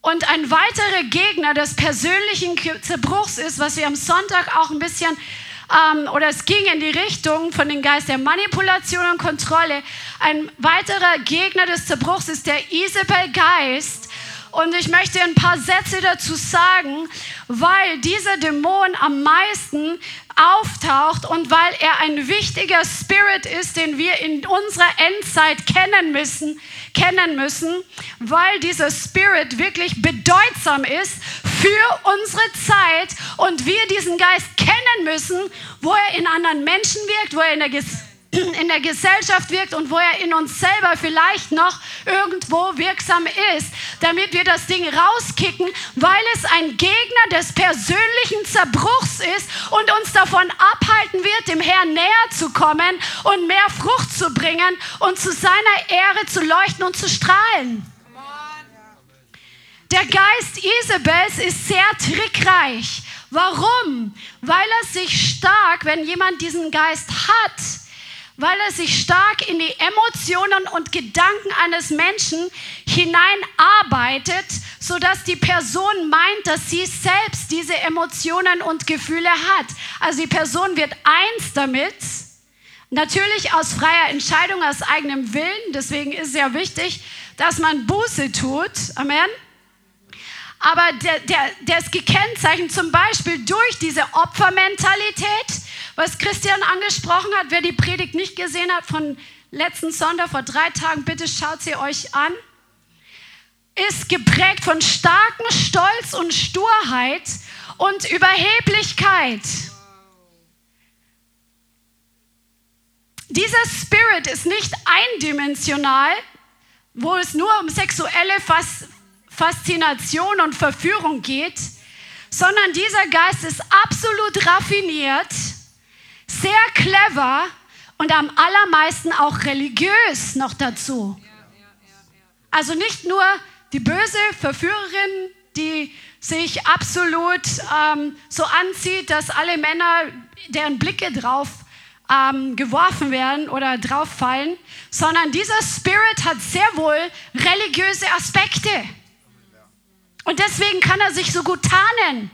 Und ein weiterer Gegner des persönlichen Zerbruchs ist, was wir am Sonntag auch ein bisschen ähm, oder es ging in die Richtung von dem Geist der Manipulation und Kontrolle. Ein weiterer Gegner des Zerbruchs ist der Isabel-Geist. Und ich möchte ein paar Sätze dazu sagen, weil dieser Dämon am meisten auftaucht und weil er ein wichtiger Spirit ist, den wir in unserer Endzeit kennen müssen, kennen müssen, weil dieser Spirit wirklich bedeutsam ist für unsere Zeit und wir diesen Geist kennen müssen, wo er in anderen Menschen wirkt, wo er in der Gesellschaft in der Gesellschaft wirkt und wo er in uns selber vielleicht noch irgendwo wirksam ist, damit wir das Ding rauskicken, weil es ein Gegner des persönlichen Zerbruchs ist und uns davon abhalten wird, dem Herrn näher zu kommen und mehr Frucht zu bringen und zu seiner Ehre zu leuchten und zu strahlen. Der Geist Isabels ist sehr trickreich. Warum? Weil er sich stark, wenn jemand diesen Geist hat, weil er sich stark in die Emotionen und Gedanken eines Menschen hineinarbeitet, sodass die Person meint, dass sie selbst diese Emotionen und Gefühle hat. Also die Person wird eins damit, natürlich aus freier Entscheidung, aus eigenem Willen. Deswegen ist es ja wichtig, dass man Buße tut. Amen. Aber der, der, der ist gekennzeichnet zum Beispiel durch diese Opfermentalität, was Christian angesprochen hat, wer die Predigt nicht gesehen hat von letzten Sonntag vor drei Tagen, bitte schaut sie euch an, ist geprägt von starkem Stolz und Sturheit und Überheblichkeit. Dieser Spirit ist nicht eindimensional, wo es nur um sexuelle Faszination und Verführung geht, sondern dieser Geist ist absolut raffiniert sehr clever und am allermeisten auch religiös noch dazu. Also nicht nur die böse Verführerin, die sich absolut ähm, so anzieht, dass alle Männer, deren Blicke drauf ähm, geworfen werden oder drauf fallen, sondern dieser Spirit hat sehr wohl religiöse Aspekte. Und deswegen kann er sich so gut tarnen.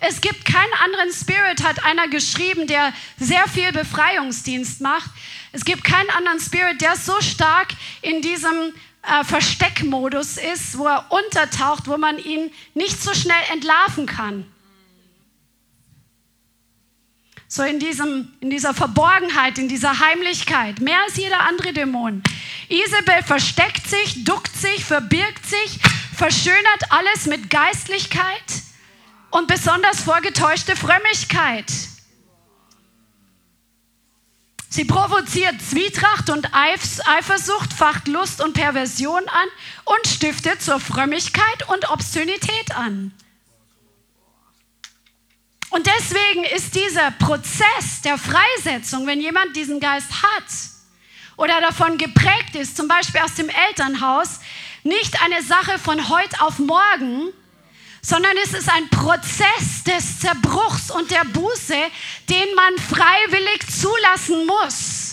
Es gibt keinen anderen Spirit, hat einer geschrieben, der sehr viel Befreiungsdienst macht. Es gibt keinen anderen Spirit, der so stark in diesem äh, Versteckmodus ist, wo er untertaucht, wo man ihn nicht so schnell entlarven kann. So in, diesem, in dieser Verborgenheit, in dieser Heimlichkeit, mehr als jeder andere Dämon. Isabel versteckt sich, duckt sich, verbirgt sich, verschönert alles mit Geistlichkeit und besonders vorgetäuschte Frömmigkeit. Sie provoziert Zwietracht und Eifersucht, facht Lust und Perversion an und stiftet zur Frömmigkeit und Obszönität an. Und deswegen ist dieser Prozess der Freisetzung, wenn jemand diesen Geist hat oder davon geprägt ist, zum Beispiel aus dem Elternhaus, nicht eine Sache von heute auf morgen, sondern es ist ein Prozess des Zerbruchs und der Buße, den man freiwillig zulassen muss.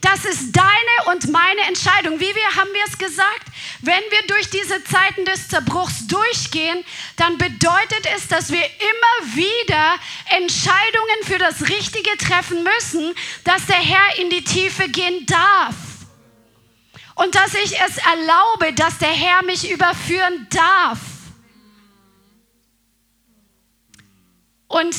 Das ist deine und meine Entscheidung. Wie wir haben wir es gesagt? Wenn wir durch diese Zeiten des Zerbruchs durchgehen, dann bedeutet es, dass wir immer wieder Entscheidungen für das Richtige treffen müssen, dass der Herr in die Tiefe gehen darf. Und dass ich es erlaube, dass der Herr mich überführen darf. Und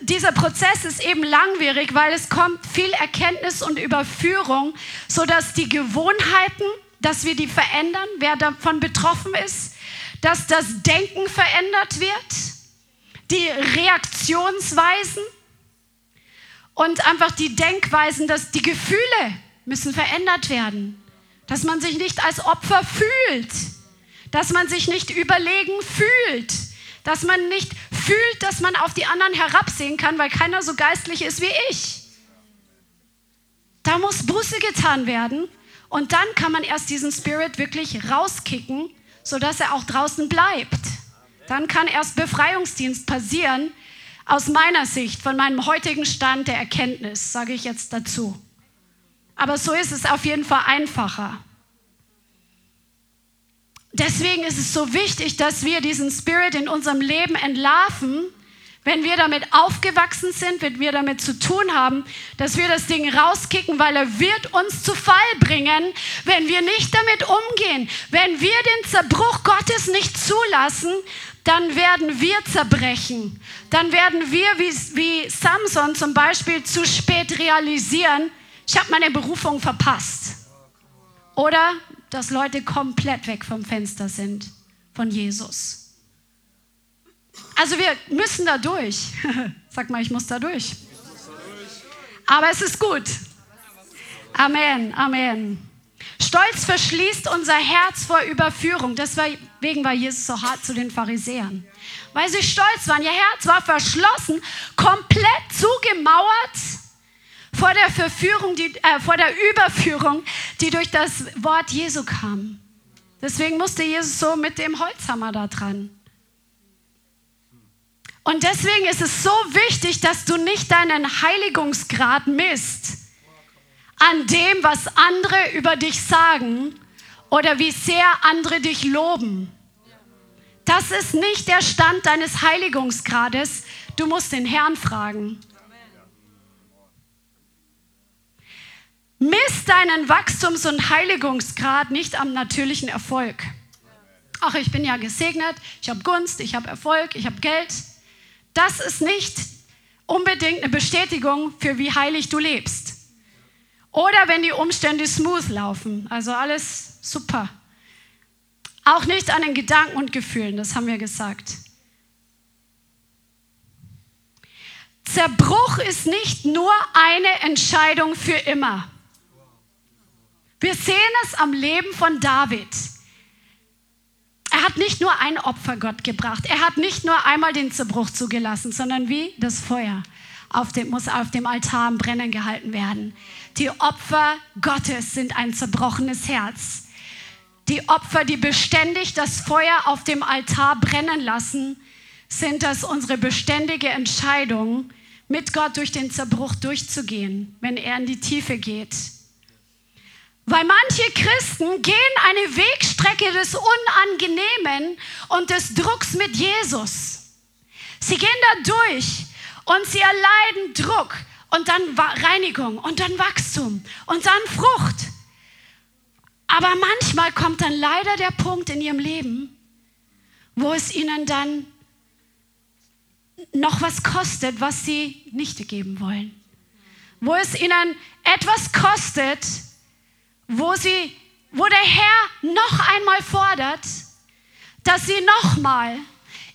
dieser Prozess ist eben langwierig, weil es kommt viel Erkenntnis und Überführung, sodass die Gewohnheiten, dass wir die verändern, wer davon betroffen ist, dass das Denken verändert wird, die Reaktionsweisen und einfach die Denkweisen, dass die Gefühle müssen verändert werden, dass man sich nicht als Opfer fühlt, dass man sich nicht überlegen fühlt, dass man nicht fühlt, dass man auf die anderen herabsehen kann, weil keiner so geistlich ist wie ich. Da muss Buße getan werden und dann kann man erst diesen Spirit wirklich rauskicken, sodass er auch draußen bleibt. Dann kann erst Befreiungsdienst passieren, aus meiner Sicht, von meinem heutigen Stand der Erkenntnis, sage ich jetzt dazu. Aber so ist es auf jeden Fall einfacher. Deswegen ist es so wichtig, dass wir diesen Spirit in unserem Leben entlarven, wenn wir damit aufgewachsen sind, wenn wir damit zu tun haben, dass wir das Ding rauskicken, weil er wird uns zu Fall bringen, wenn wir nicht damit umgehen. Wenn wir den Zerbruch Gottes nicht zulassen, dann werden wir zerbrechen. Dann werden wir, wie, wie Samson zum Beispiel, zu spät realisieren, ich habe meine Berufung verpasst. Oder dass Leute komplett weg vom Fenster sind von Jesus. Also wir müssen da durch. Sag mal, ich muss da durch. Aber es ist gut. Amen, Amen. Stolz verschließt unser Herz vor Überführung. Deswegen war Jesus so hart zu den Pharisäern. Weil sie stolz waren. Ihr Herz war verschlossen, komplett zugemauert vor der Verführung, die, äh, vor der Überführung, die durch das Wort Jesu kam. Deswegen musste Jesus so mit dem Holzhammer da dran. Und deswegen ist es so wichtig, dass du nicht deinen Heiligungsgrad misst an dem, was andere über dich sagen oder wie sehr andere dich loben. Das ist nicht der Stand deines Heiligungsgrades. Du musst den Herrn fragen. Miss deinen Wachstums- und Heiligungsgrad nicht am natürlichen Erfolg. Ach, ich bin ja gesegnet, ich habe Gunst, ich habe Erfolg, ich habe Geld. Das ist nicht unbedingt eine Bestätigung für wie heilig du lebst. Oder wenn die Umstände smooth laufen, also alles super. Auch nicht an den Gedanken und Gefühlen, das haben wir gesagt. Zerbruch ist nicht nur eine Entscheidung für immer. Wir sehen es am Leben von David. Er hat nicht nur ein Opfer Gott gebracht. Er hat nicht nur einmal den Zerbruch zugelassen, sondern wie das Feuer auf dem, muss auf dem Altar am Brennen gehalten werden. Die Opfer Gottes sind ein zerbrochenes Herz. Die Opfer, die beständig das Feuer auf dem Altar brennen lassen, sind das unsere beständige Entscheidung, mit Gott durch den Zerbruch durchzugehen, wenn er in die Tiefe geht. Weil manche Christen gehen eine Wegstrecke des Unangenehmen und des Drucks mit Jesus. Sie gehen da durch und sie erleiden Druck und dann Reinigung und dann Wachstum und dann Frucht. Aber manchmal kommt dann leider der Punkt in ihrem Leben, wo es ihnen dann noch was kostet, was sie nicht geben wollen. Wo es ihnen etwas kostet, wo, sie, wo der Herr noch einmal fordert, dass sie nochmal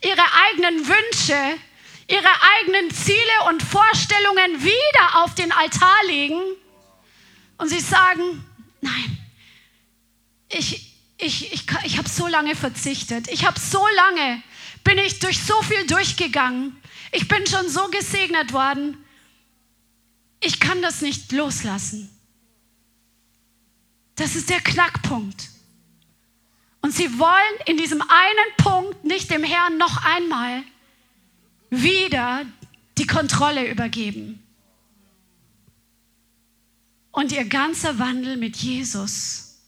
ihre eigenen Wünsche, ihre eigenen Ziele und Vorstellungen wieder auf den Altar legen und sie sagen, nein, ich, ich, ich, ich habe so lange verzichtet, ich habe so lange, bin ich durch so viel durchgegangen, ich bin schon so gesegnet worden, ich kann das nicht loslassen. Das ist der Knackpunkt. Und sie wollen in diesem einen Punkt nicht dem Herrn noch einmal wieder die Kontrolle übergeben. Und ihr ganzer Wandel mit Jesus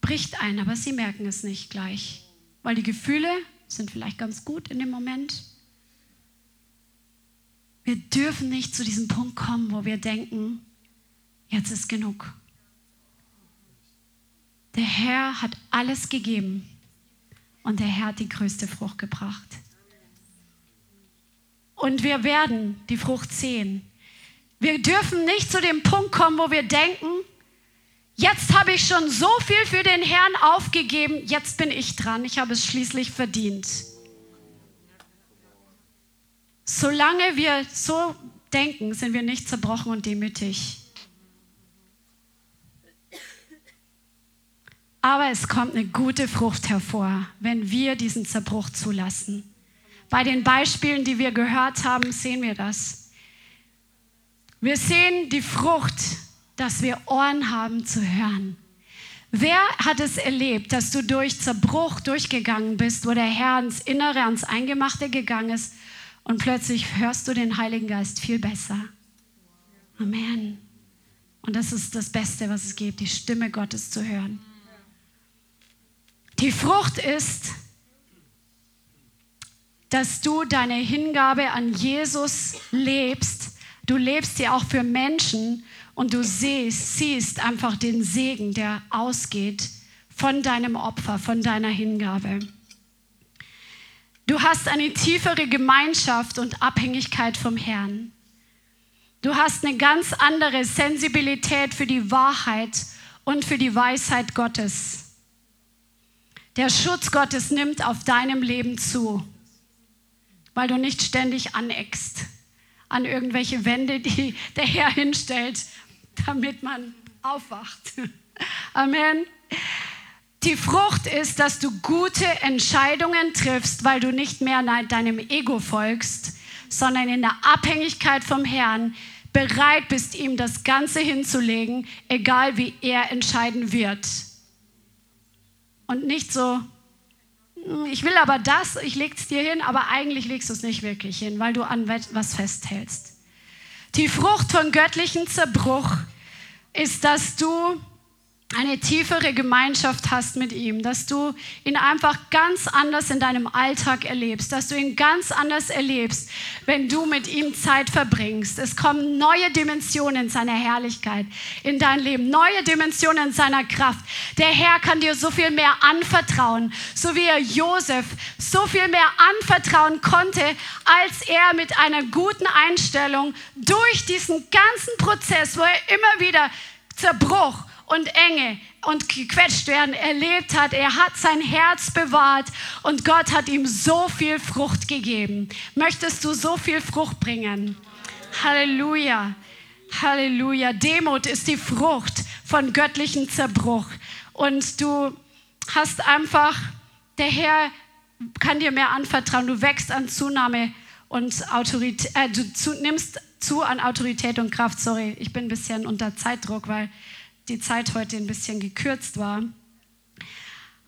bricht ein, aber sie merken es nicht gleich, weil die Gefühle sind vielleicht ganz gut in dem Moment. Wir dürfen nicht zu diesem Punkt kommen, wo wir denken, jetzt ist genug. Der Herr hat alles gegeben und der Herr hat die größte Frucht gebracht. Und wir werden die Frucht sehen. Wir dürfen nicht zu dem Punkt kommen, wo wir denken, jetzt habe ich schon so viel für den Herrn aufgegeben, jetzt bin ich dran, ich habe es schließlich verdient. Solange wir so denken, sind wir nicht zerbrochen und demütig. Aber es kommt eine gute Frucht hervor, wenn wir diesen Zerbruch zulassen. Bei den Beispielen, die wir gehört haben, sehen wir das. Wir sehen die Frucht, dass wir Ohren haben zu hören. Wer hat es erlebt, dass du durch Zerbruch durchgegangen bist, wo der Herr ins Innere, ans Eingemachte gegangen ist und plötzlich hörst du den Heiligen Geist viel besser? Amen. Und das ist das Beste, was es gibt, die Stimme Gottes zu hören. Die Frucht ist, dass du deine Hingabe an Jesus lebst. Du lebst sie auch für Menschen und du siehst, siehst einfach den Segen, der ausgeht von deinem Opfer, von deiner Hingabe. Du hast eine tiefere Gemeinschaft und Abhängigkeit vom Herrn. Du hast eine ganz andere Sensibilität für die Wahrheit und für die Weisheit Gottes. Der Schutz Gottes nimmt auf deinem Leben zu, weil du nicht ständig aneckst an irgendwelche Wände, die der Herr hinstellt, damit man aufwacht. Amen. Die Frucht ist, dass du gute Entscheidungen triffst, weil du nicht mehr deinem Ego folgst, sondern in der Abhängigkeit vom Herrn bereit bist, ihm das Ganze hinzulegen, egal wie er entscheiden wird und nicht so, hm, ich will aber das, ich lege es dir hin, aber eigentlich legst du es nicht wirklich hin, weil du an was festhältst. Die Frucht von göttlichen Zerbruch ist, dass du eine tiefere Gemeinschaft hast mit ihm, dass du ihn einfach ganz anders in deinem Alltag erlebst, dass du ihn ganz anders erlebst, wenn du mit ihm Zeit verbringst. Es kommen neue Dimensionen seiner Herrlichkeit in dein Leben, neue Dimensionen seiner Kraft. Der Herr kann dir so viel mehr anvertrauen, so wie er Josef so viel mehr anvertrauen konnte, als er mit einer guten Einstellung durch diesen ganzen Prozess, wo er immer wieder Zerbruch und Enge und gequetscht werden erlebt hat. Er hat sein Herz bewahrt und Gott hat ihm so viel Frucht gegeben. Möchtest du so viel Frucht bringen? Halleluja. Halleluja. Demut ist die Frucht von göttlichem Zerbruch. Und du hast einfach, der Herr kann dir mehr anvertrauen. Du wächst an Zunahme und Autorität, äh, du zu, nimmst zu an Autorität und Kraft. Sorry, ich bin ein bisschen unter Zeitdruck, weil die Zeit heute ein bisschen gekürzt war.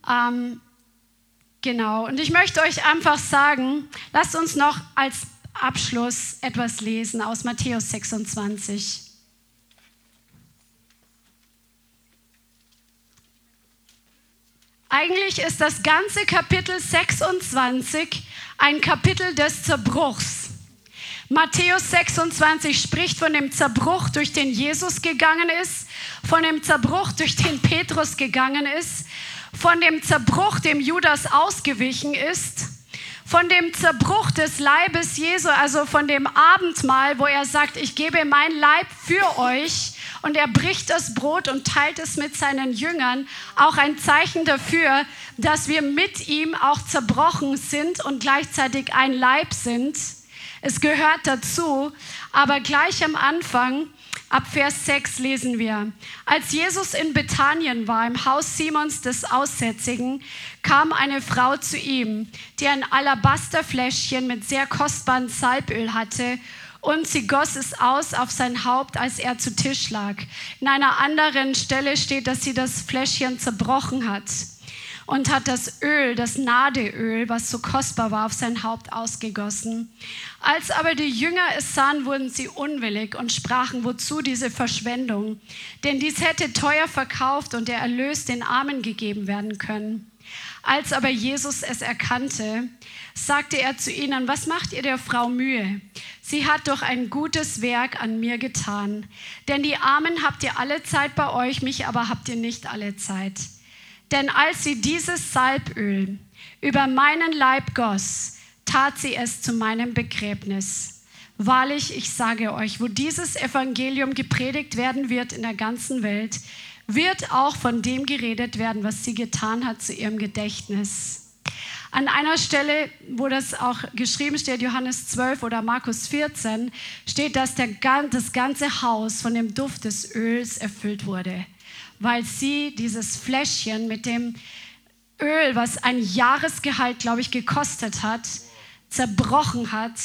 Ähm, genau, und ich möchte euch einfach sagen, lasst uns noch als Abschluss etwas lesen aus Matthäus 26. Eigentlich ist das ganze Kapitel 26 ein Kapitel des Zerbruchs. Matthäus 26 spricht von dem Zerbruch, durch den Jesus gegangen ist, von dem Zerbruch, durch den Petrus gegangen ist, von dem Zerbruch, dem Judas ausgewichen ist, von dem Zerbruch des Leibes Jesu, also von dem Abendmahl, wo er sagt, ich gebe mein Leib für euch und er bricht das Brot und teilt es mit seinen Jüngern, auch ein Zeichen dafür, dass wir mit ihm auch zerbrochen sind und gleichzeitig ein Leib sind. Es gehört dazu, aber gleich am Anfang, ab Vers 6 lesen wir, als Jesus in Bethanien war, im Haus Simons des Aussätzigen, kam eine Frau zu ihm, die ein Alabasterfläschchen mit sehr kostbarem Salböl hatte und sie goss es aus auf sein Haupt, als er zu Tisch lag. In einer anderen Stelle steht, dass sie das Fläschchen zerbrochen hat und hat das Öl, das Nadeöl, was so kostbar war, auf sein Haupt ausgegossen. Als aber die Jünger es sahen, wurden sie unwillig und sprachen, wozu diese Verschwendung? Denn dies hätte teuer verkauft und der Erlös den Armen gegeben werden können. Als aber Jesus es erkannte, sagte er zu ihnen, was macht ihr der Frau Mühe? Sie hat doch ein gutes Werk an mir getan. Denn die Armen habt ihr alle Zeit bei euch, mich aber habt ihr nicht alle Zeit. Denn als sie dieses Salböl über meinen Leib goss, tat sie es zu meinem Begräbnis. Wahrlich, ich sage euch, wo dieses Evangelium gepredigt werden wird in der ganzen Welt, wird auch von dem geredet werden, was sie getan hat zu ihrem Gedächtnis. An einer Stelle, wo das auch geschrieben steht, Johannes 12 oder Markus 14, steht, dass der, das ganze Haus von dem Duft des Öls erfüllt wurde weil sie dieses Fläschchen mit dem Öl, was ein Jahresgehalt, glaube ich, gekostet hat, zerbrochen hat,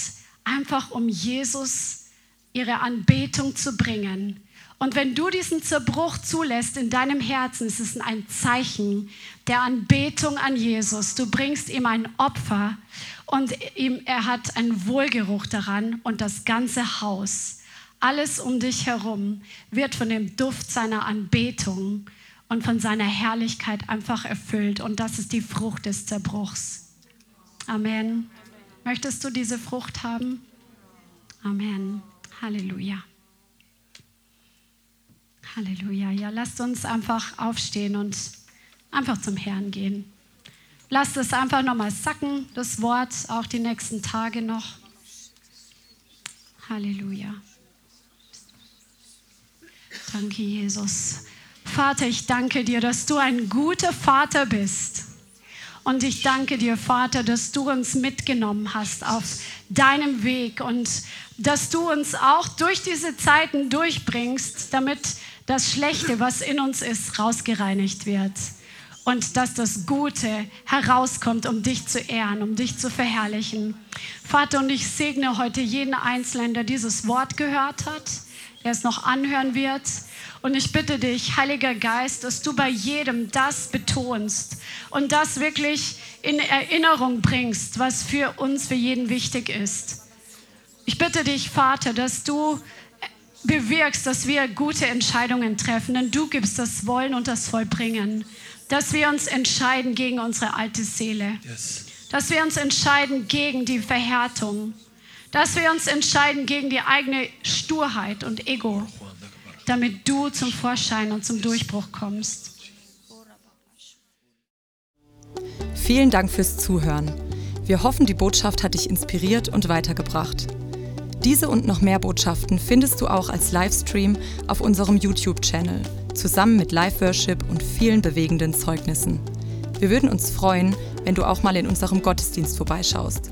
einfach um Jesus ihre Anbetung zu bringen. Und wenn du diesen Zerbruch zulässt in deinem Herzen, ist es ein Zeichen der Anbetung an Jesus. Du bringst ihm ein Opfer und ihm, er hat einen Wohlgeruch daran und das ganze Haus alles um dich herum wird von dem Duft seiner Anbetung und von seiner Herrlichkeit einfach erfüllt. Und das ist die Frucht des Zerbruchs. Amen. Möchtest du diese Frucht haben? Amen. Halleluja. Halleluja. Ja, lasst uns einfach aufstehen und einfach zum Herrn gehen. Lasst es einfach nochmal sacken, das Wort, auch die nächsten Tage noch. Halleluja. Danke, Jesus. Vater, ich danke dir, dass du ein guter Vater bist. Und ich danke dir, Vater, dass du uns mitgenommen hast auf deinem Weg und dass du uns auch durch diese Zeiten durchbringst, damit das Schlechte, was in uns ist, rausgereinigt wird. Und dass das Gute herauskommt, um dich zu ehren, um dich zu verherrlichen. Vater, und ich segne heute jeden Einzelnen, der dieses Wort gehört hat der es noch anhören wird. Und ich bitte dich, Heiliger Geist, dass du bei jedem das betonst und das wirklich in Erinnerung bringst, was für uns, für jeden wichtig ist. Ich bitte dich, Vater, dass du bewirkst, dass wir gute Entscheidungen treffen, denn du gibst das Wollen und das Vollbringen. Dass wir uns entscheiden gegen unsere alte Seele. Yes. Dass wir uns entscheiden gegen die Verhärtung. Dass wir uns entscheiden gegen die eigene Sturheit und Ego, damit du zum Vorschein und zum Durchbruch kommst. Vielen Dank fürs Zuhören. Wir hoffen, die Botschaft hat dich inspiriert und weitergebracht. Diese und noch mehr Botschaften findest du auch als Livestream auf unserem YouTube-Channel, zusammen mit Live-Worship und vielen bewegenden Zeugnissen. Wir würden uns freuen, wenn du auch mal in unserem Gottesdienst vorbeischaust.